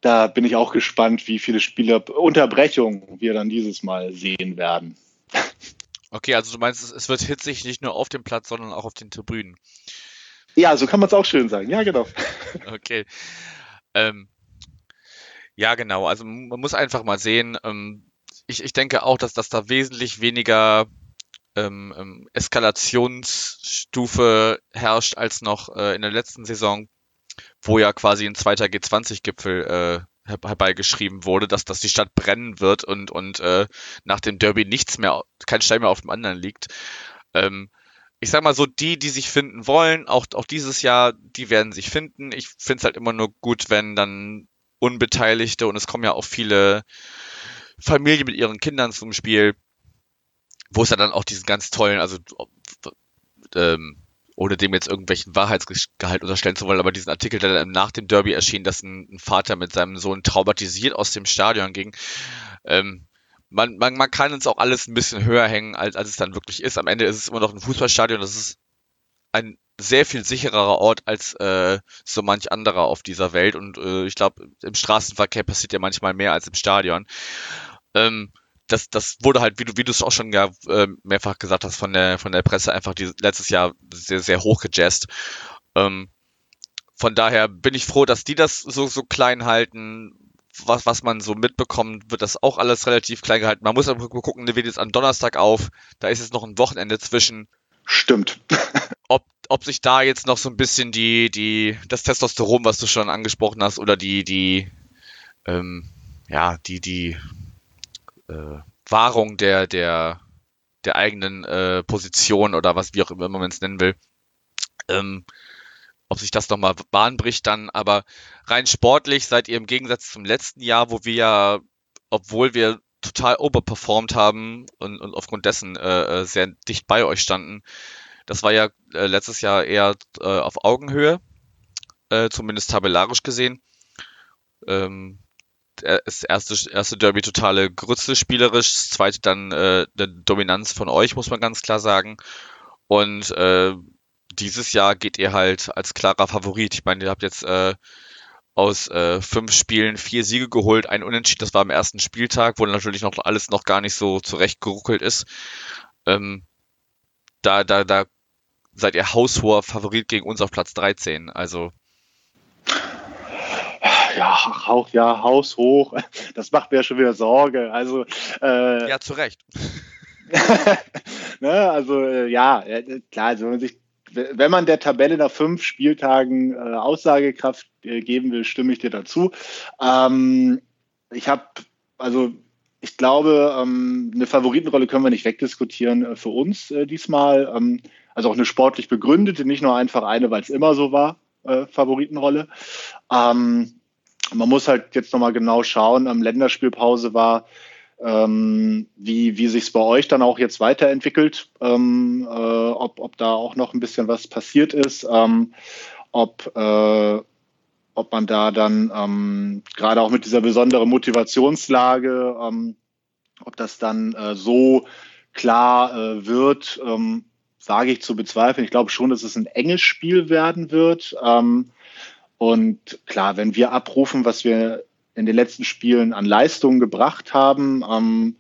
da bin ich auch gespannt, wie viele Spieler Unterbrechungen wir dann dieses Mal sehen werden. Okay, also du meinst, es wird hitzig nicht nur auf dem Platz, sondern auch auf den Tribünen. Ja, so kann man es auch schön sagen. Ja, genau. Okay. Ähm, ja, genau. Also man muss einfach mal sehen. Ähm, ich, ich denke auch, dass, dass da wesentlich weniger ähm, ähm Eskalationsstufe herrscht als noch äh, in der letzten Saison, wo ja quasi ein zweiter G20-Gipfel äh, herbeigeschrieben wurde, dass, dass die Stadt brennen wird und, und äh, nach dem Derby nichts mehr, kein Stein mehr auf dem anderen liegt. Ähm, ich sag mal so, die, die sich finden wollen, auch, auch dieses Jahr, die werden sich finden. Ich finde es halt immer nur gut, wenn dann Unbeteiligte und es kommen ja auch viele Familien mit ihren Kindern zum Spiel, wo es dann auch diesen ganz tollen, also ähm, ohne dem jetzt irgendwelchen Wahrheitsgehalt unterstellen zu wollen, aber diesen Artikel, der dann nach dem Derby erschien, dass ein, Vater mit seinem Sohn traumatisiert aus dem Stadion ging, ähm, man, man, man kann uns auch alles ein bisschen höher hängen, als, als es dann wirklich ist. Am Ende ist es immer noch ein Fußballstadion, das ist ein sehr viel sichererer Ort als äh, so manch anderer auf dieser Welt. Und äh, ich glaube, im Straßenverkehr passiert ja manchmal mehr als im Stadion. Ähm, das, das wurde halt, wie du, wie du es auch schon ja, äh, mehrfach gesagt hast, von der, von der Presse einfach die, letztes Jahr sehr, sehr hoch gejazzt. Ähm, von daher bin ich froh, dass die das so, so klein halten was, was man so mitbekommt, wird das auch alles relativ klein gehalten. Man muss aber gucken, der wird jetzt am Donnerstag auf. Da ist jetzt noch ein Wochenende zwischen. Stimmt. ob, ob sich da jetzt noch so ein bisschen die, die, das Testosteron, was du schon angesprochen hast, oder die, die, ähm, ja, die, die äh, Wahrung der, der, der eigenen äh, Position oder was, wie auch immer man es nennen will, ähm, ob sich das nochmal Bahn bricht dann, aber rein sportlich seid ihr im Gegensatz zum letzten Jahr, wo wir ja, obwohl wir total overperformed haben und, und aufgrund dessen äh, äh, sehr dicht bei euch standen, das war ja äh, letztes Jahr eher äh, auf Augenhöhe, äh, zumindest tabellarisch gesehen. Ähm, das erste, erste Derby totale Grütze spielerisch, das zweite dann äh, eine Dominanz von euch, muss man ganz klar sagen. Und äh, dieses Jahr geht ihr halt als klarer Favorit. Ich meine, ihr habt jetzt äh, aus äh, fünf Spielen vier Siege geholt, ein Unentschieden, das war am ersten Spieltag, wo natürlich noch alles noch gar nicht so zurechtgeruckelt ist. Ähm, da, da, da seid ihr haushoher Favorit gegen uns auf Platz 13. Also ja, auch ja, haushoch. Das macht mir schon wieder Sorge. Also äh, ja, zu Recht. ne, also äh, ja, klar, also wenn man sich wenn man der Tabelle nach fünf Spieltagen äh, Aussagekraft äh, geben will, stimme ich dir dazu. Ähm, ich habe, also ich glaube, ähm, eine Favoritenrolle können wir nicht wegdiskutieren äh, für uns äh, diesmal. Ähm, also auch eine sportlich begründete, nicht nur einfach eine, weil es immer so war, Favoritenrolle. Ähm, man muss halt jetzt nochmal genau schauen. Am Länderspielpause war ähm, wie, wie sich es bei euch dann auch jetzt weiterentwickelt, ähm, äh, ob, ob da auch noch ein bisschen was passiert ist, ähm, ob, äh, ob man da dann ähm, gerade auch mit dieser besonderen Motivationslage, ähm, ob das dann äh, so klar äh, wird, ähm, sage ich zu bezweifeln. Ich glaube schon, dass es ein enges Spiel werden wird. und klar, wenn wir abrufen, was wir in den letzten Spielen an Leistungen gebracht haben. Ähm,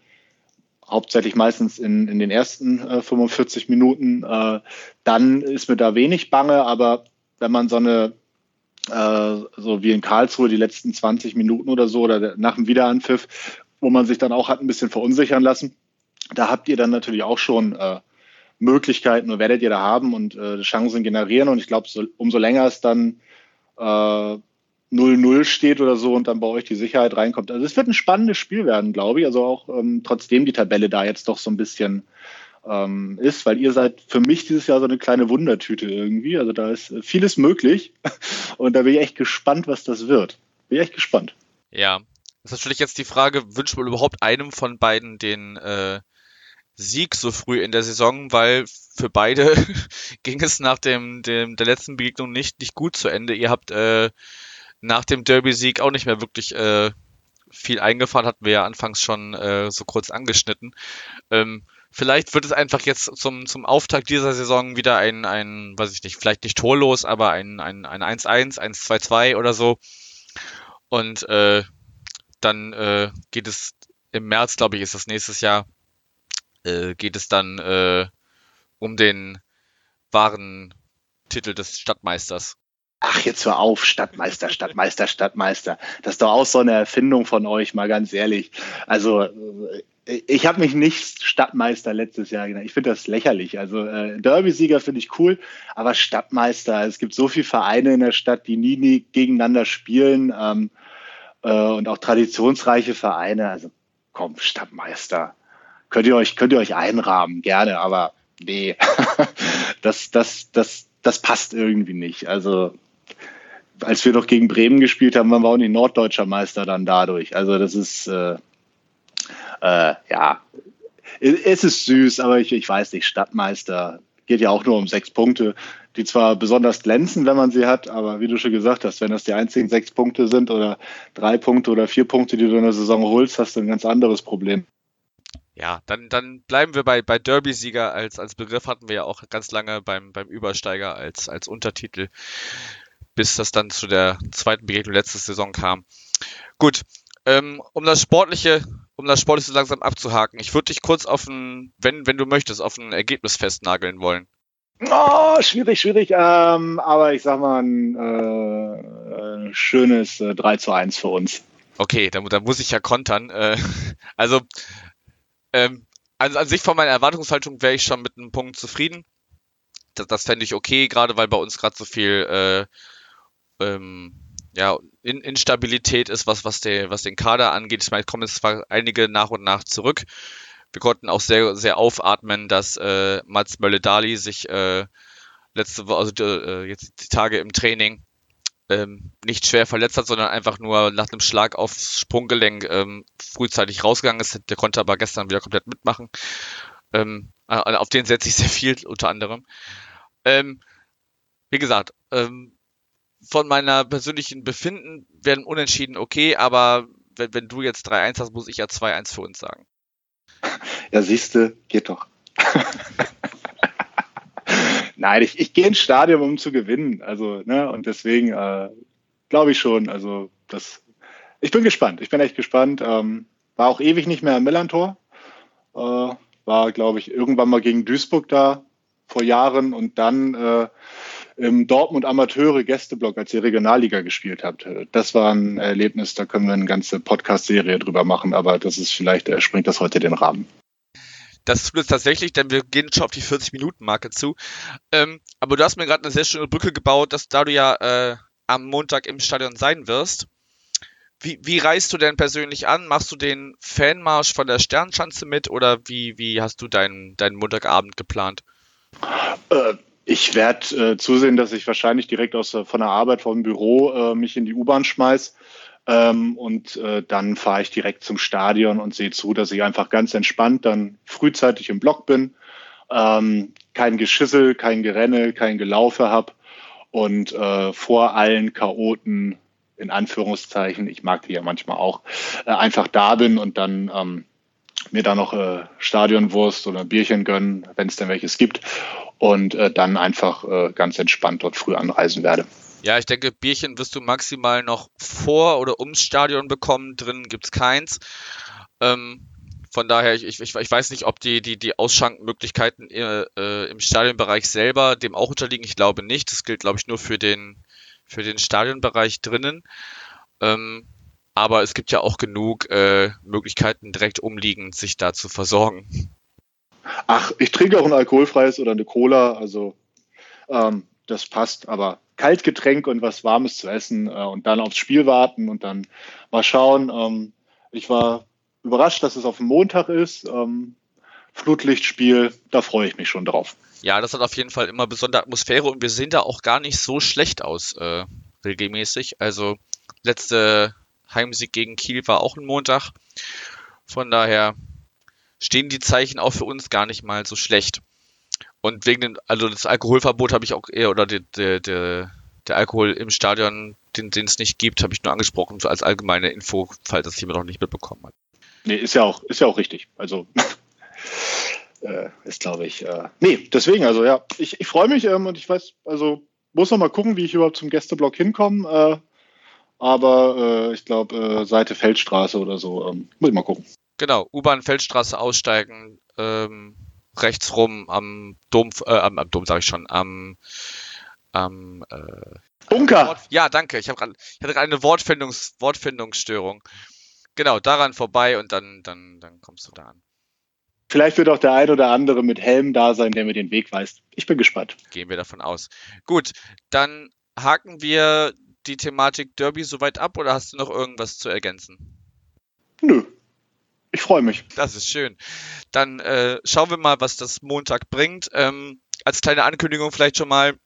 hauptsächlich meistens in, in den ersten äh, 45 Minuten. Äh, dann ist mir da wenig bange, aber wenn man so eine, äh, so wie in Karlsruhe die letzten 20 Minuten oder so oder nach dem Wiederanpfiff, wo man sich dann auch hat ein bisschen verunsichern lassen, da habt ihr dann natürlich auch schon äh, Möglichkeiten werdet ihr da haben und äh, Chancen generieren. Und ich glaube, so, umso länger es dann äh, 0-0 steht oder so und dann bei euch die Sicherheit reinkommt. Also es wird ein spannendes Spiel werden, glaube ich. Also auch ähm, trotzdem die Tabelle da jetzt doch so ein bisschen ähm, ist, weil ihr seid für mich dieses Jahr so eine kleine Wundertüte irgendwie. Also da ist vieles möglich und da bin ich echt gespannt, was das wird. Bin ich echt gespannt. Ja, das ist natürlich jetzt die Frage, wünscht man überhaupt einem von beiden den äh, Sieg so früh in der Saison, weil für beide ging es nach dem, dem der letzten Begegnung nicht, nicht gut zu Ende. Ihr habt äh, nach dem Derby-Sieg auch nicht mehr wirklich äh, viel eingefahren, hatten wir ja anfangs schon äh, so kurz angeschnitten. Ähm, vielleicht wird es einfach jetzt zum, zum Auftakt dieser Saison wieder ein, ein, weiß ich nicht, vielleicht nicht torlos, aber ein, ein, ein 1-1, 1-2-2 oder so. Und äh, dann äh, geht es im März, glaube ich, ist das nächstes Jahr, äh, geht es dann äh, um den wahren Titel des Stadtmeisters. Ach, jetzt hör auf, Stadtmeister, Stadtmeister, Stadtmeister. Das ist doch auch so eine Erfindung von euch, mal ganz ehrlich. Also äh, ich habe mich nicht Stadtmeister letztes Jahr genannt. Ich finde das lächerlich. Also äh, Derby-Sieger finde ich cool, aber Stadtmeister, es gibt so viele Vereine in der Stadt, die nie, nie gegeneinander spielen ähm, äh, und auch traditionsreiche Vereine. Also komm, Stadtmeister. Könnt ihr euch, könnt ihr euch einrahmen, gerne, aber nee, das, das, das, das passt irgendwie nicht. Also als wir noch gegen Bremen gespielt haben, waren wir auch nicht norddeutscher Meister dann dadurch. Also das ist, äh, äh, ja, es ist süß, aber ich, ich weiß nicht, Stadtmeister geht ja auch nur um sechs Punkte, die zwar besonders glänzen, wenn man sie hat, aber wie du schon gesagt hast, wenn das die einzigen sechs Punkte sind oder drei Punkte oder vier Punkte, die du in der Saison holst, hast du ein ganz anderes Problem. Ja, dann, dann bleiben wir bei, bei Derby-Sieger als, als Begriff hatten wir ja auch ganz lange beim, beim Übersteiger als, als Untertitel, bis das dann zu der zweiten Begegnung letzte Saison kam. Gut, ähm, um das Sportliche, um das Sportliche langsam abzuhaken, ich würde dich kurz auf ein, wenn, wenn du möchtest, auf ein Ergebnis festnageln wollen. Oh, schwierig, schwierig. Ähm, aber ich sag mal ein äh, schönes äh, 3 zu 1 für uns. Okay, da, da muss ich ja kontern. Äh, also ähm, also an sich von meiner Erwartungshaltung wäre ich schon mit einem Punkt zufrieden. Das, das fände ich okay, gerade weil bei uns gerade so viel äh, ähm, ja, In Instabilität ist, was, was, der, was den Kader angeht. Ich meine, kommen jetzt zwar einige nach und nach zurück. Wir konnten auch sehr, sehr aufatmen, dass äh, Mats Mölle-Dali sich äh, letzte Woche, also äh, jetzt die Tage im Training ähm, nicht schwer verletzt hat, sondern einfach nur nach einem Schlag aufs Sprunggelenk ähm, frühzeitig rausgegangen ist. Der konnte aber gestern wieder komplett mitmachen. Ähm, äh, auf den setze ich sehr viel, unter anderem. Ähm, wie gesagt, ähm, von meiner persönlichen Befinden werden Unentschieden okay, aber wenn, wenn du jetzt 3-1 hast, muss ich ja 2-1 für uns sagen. Ja, siehste, geht doch. Nein, ich, ich gehe ins Stadion, um zu gewinnen. Also, ne, und deswegen äh, glaube ich schon. Also, das, ich bin gespannt. Ich bin echt gespannt. Ähm, war auch ewig nicht mehr im Millantor. Äh, war, glaube ich, irgendwann mal gegen Duisburg da vor Jahren und dann äh, im Dortmund Amateure Gästeblock, als ihr Regionalliga gespielt habt. Das war ein Erlebnis, da können wir eine ganze Podcast-Serie drüber machen, aber das ist vielleicht, äh, springt das heute den Rahmen. Das tut es tatsächlich, denn wir gehen schon auf die 40-Minuten-Marke zu. Ähm, aber du hast mir gerade eine sehr schöne Brücke gebaut, dass da du ja äh, am Montag im Stadion sein wirst. Wie, wie reist du denn persönlich an? Machst du den Fanmarsch von der Sternschanze mit oder wie, wie hast du deinen, deinen Montagabend geplant? Äh, ich werde äh, zusehen, dass ich wahrscheinlich direkt aus, von der Arbeit vom Büro äh, mich in die U-Bahn schmeiß ähm, und äh, dann fahre ich direkt zum Stadion und sehe zu, dass ich einfach ganz entspannt dann frühzeitig im Block bin, ähm, kein Geschissel, kein Gerenne, kein Gelaufe habe und äh, vor allen Chaoten in Anführungszeichen, ich mag die ja manchmal auch, äh, einfach da bin und dann ähm, mir da noch äh, Stadionwurst oder Bierchen gönnen, wenn es denn welches gibt und äh, dann einfach äh, ganz entspannt dort früh anreisen werde. Ja, ich denke, Bierchen wirst du maximal noch vor oder ums Stadion bekommen. Drin gibt's keins. Ähm, von daher, ich, ich, ich weiß nicht, ob die, die, die Ausschankmöglichkeiten äh, äh, im Stadionbereich selber dem auch unterliegen. Ich glaube nicht. Das gilt, glaube ich, nur für den, für den Stadionbereich drinnen. Ähm, aber es gibt ja auch genug äh, Möglichkeiten, direkt umliegend sich da zu versorgen. Ach, ich trinke auch ein alkoholfreies oder eine Cola, also ähm, das passt. Aber Kaltgetränk und was Warmes zu essen äh, und dann aufs Spiel warten und dann mal schauen. Ähm, ich war überrascht, dass es auf dem Montag ist. Ähm, Flutlichtspiel, da freue ich mich schon drauf. Ja, das hat auf jeden Fall immer besondere Atmosphäre und wir sehen da auch gar nicht so schlecht aus, äh, regelmäßig. Also letzte Heimsieg gegen Kiel war auch ein Montag. Von daher stehen die Zeichen auch für uns gar nicht mal so schlecht. Und wegen dem, also das Alkoholverbot habe ich auch eher, oder der, der, der, der Alkohol im Stadion, den, den es nicht gibt, habe ich nur angesprochen, als allgemeine Info, falls das jemand noch nicht mitbekommen hat. Nee, ist ja auch, ist ja auch richtig. Also äh, ist, glaube ich. Äh, nee, deswegen, also ja, ich, ich freue mich ähm, und ich weiß, also muss noch mal gucken, wie ich überhaupt zum Gästeblock hinkomme. Äh, aber äh, ich glaube, äh, Seite Feldstraße oder so, ähm, muss ich mal gucken. Genau, U-Bahn Feldstraße aussteigen, ähm, rechts rum am Dom, äh, am, am Dom sage ich schon, am, am äh, Bunker. ja, danke. Ich, hab grad, ich hatte gerade eine Wortfindungs, Wortfindungsstörung. Genau, daran vorbei und dann, dann, dann kommst du da an. Vielleicht wird auch der ein oder andere mit Helm da sein, der mir den Weg weist. Ich bin gespannt. Gehen wir davon aus. Gut, dann haken wir die Thematik Derby soweit ab oder hast du noch irgendwas zu ergänzen? Nö. Ich freue mich. Das ist schön. Dann äh, schauen wir mal, was das Montag bringt. Ähm, als kleine Ankündigung vielleicht schon mal,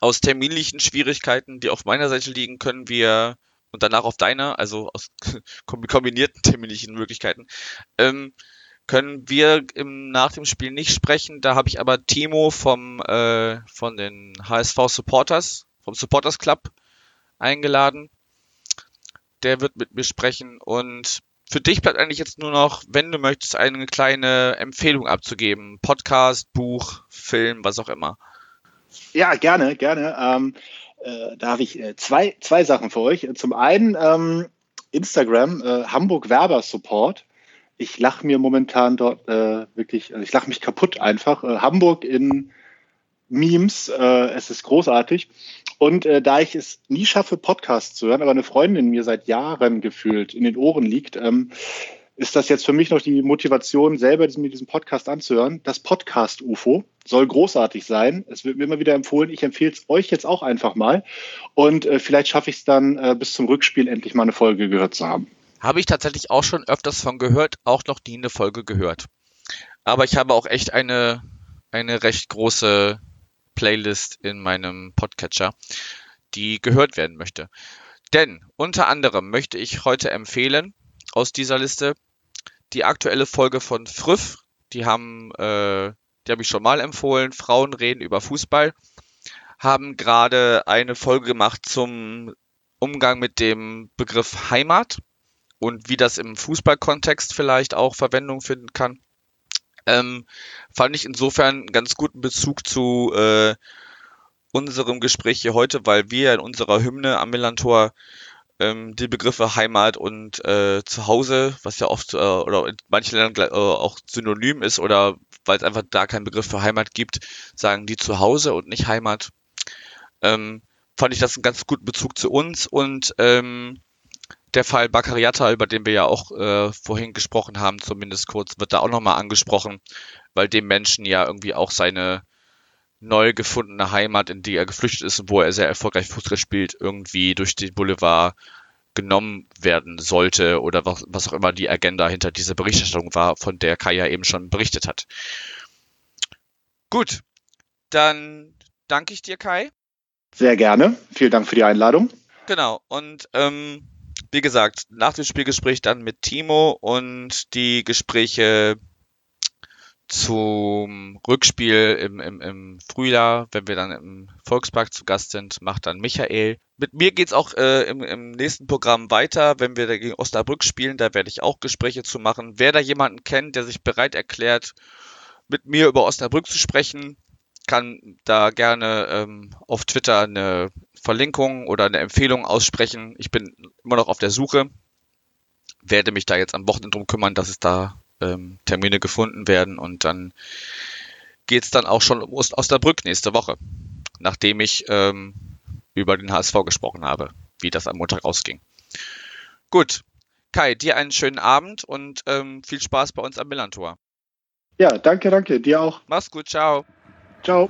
aus terminlichen Schwierigkeiten, die auf meiner Seite liegen, können wir und danach auf deiner, also aus kombinierten terminlichen Möglichkeiten, ähm, können wir im, nach dem Spiel nicht sprechen. Da habe ich aber Timo vom äh, von den HSV Supporters, vom Supporters Club eingeladen. Der wird mit mir sprechen und für dich bleibt eigentlich jetzt nur noch, wenn du möchtest, eine kleine Empfehlung abzugeben. Podcast, Buch, Film, was auch immer. Ja, gerne, gerne. Ähm, äh, da habe ich äh, zwei, zwei Sachen für euch. Zum einen ähm, Instagram, äh, Hamburg Werber Support. Ich lache mir momentan dort äh, wirklich, also ich lache mich kaputt einfach. Äh, Hamburg in Memes, äh, es ist großartig. Und da ich es nie schaffe, Podcasts zu hören, aber eine Freundin mir seit Jahren gefühlt in den Ohren liegt, ähm, ist das jetzt für mich noch die Motivation, selber mir diesen Podcast anzuhören. Das Podcast UFO soll großartig sein. Es wird mir immer wieder empfohlen. Ich empfehle es euch jetzt auch einfach mal. Und äh, vielleicht schaffe ich es dann äh, bis zum Rückspiel endlich mal eine Folge gehört zu haben. Habe ich tatsächlich auch schon öfters von gehört, auch noch nie eine Folge gehört. Aber ich habe auch echt eine, eine recht große Playlist in meinem Podcatcher, die gehört werden möchte. Denn unter anderem möchte ich heute empfehlen, aus dieser Liste. Die aktuelle Folge von Früff, die haben, äh, die habe ich schon mal empfohlen. Frauen reden über Fußball, haben gerade eine Folge gemacht zum Umgang mit dem Begriff Heimat und wie das im Fußballkontext vielleicht auch Verwendung finden kann. Ähm, fand ich insofern einen ganz guten Bezug zu äh, unserem Gespräch hier heute, weil wir in unserer Hymne am Millantor ähm, die Begriffe Heimat und äh, Zuhause, was ja oft äh, oder in manchen Ländern äh, auch synonym ist oder weil es einfach da keinen Begriff für Heimat gibt, sagen die Zuhause und nicht Heimat. Ähm, fand ich das einen ganz guten Bezug zu uns und ähm, der Fall Bakariata, über den wir ja auch äh, vorhin gesprochen haben, zumindest kurz, wird da auch nochmal angesprochen, weil dem Menschen ja irgendwie auch seine neu gefundene Heimat, in die er geflüchtet ist und wo er sehr erfolgreich Fußball spielt, irgendwie durch den Boulevard genommen werden sollte oder was, was auch immer die Agenda hinter dieser Berichterstattung war, von der Kai ja eben schon berichtet hat. Gut, dann danke ich dir, Kai. Sehr gerne. Vielen Dank für die Einladung. Genau, und ähm, wie gesagt, nach dem Spielgespräch dann mit Timo und die Gespräche zum Rückspiel im, im, im Frühjahr, wenn wir dann im Volkspark zu Gast sind, macht dann Michael. Mit mir geht's auch äh, im, im nächsten Programm weiter, wenn wir gegen Osnabrück spielen, da werde ich auch Gespräche zu machen. Wer da jemanden kennt, der sich bereit erklärt, mit mir über Osnabrück zu sprechen, kann da gerne ähm, auf Twitter eine Verlinkung oder eine Empfehlung aussprechen. Ich bin immer noch auf der Suche, werde mich da jetzt am Wochenende drum kümmern, dass es da ähm, Termine gefunden werden und dann geht's dann auch schon um Osnabrück nächste Woche, nachdem ich ähm, über den HSV gesprochen habe, wie das am Montag ausging. Gut, Kai, dir einen schönen Abend und ähm, viel Spaß bei uns am Millantor. Ja, danke, danke, dir auch. Mach's gut, ciao. Ciao.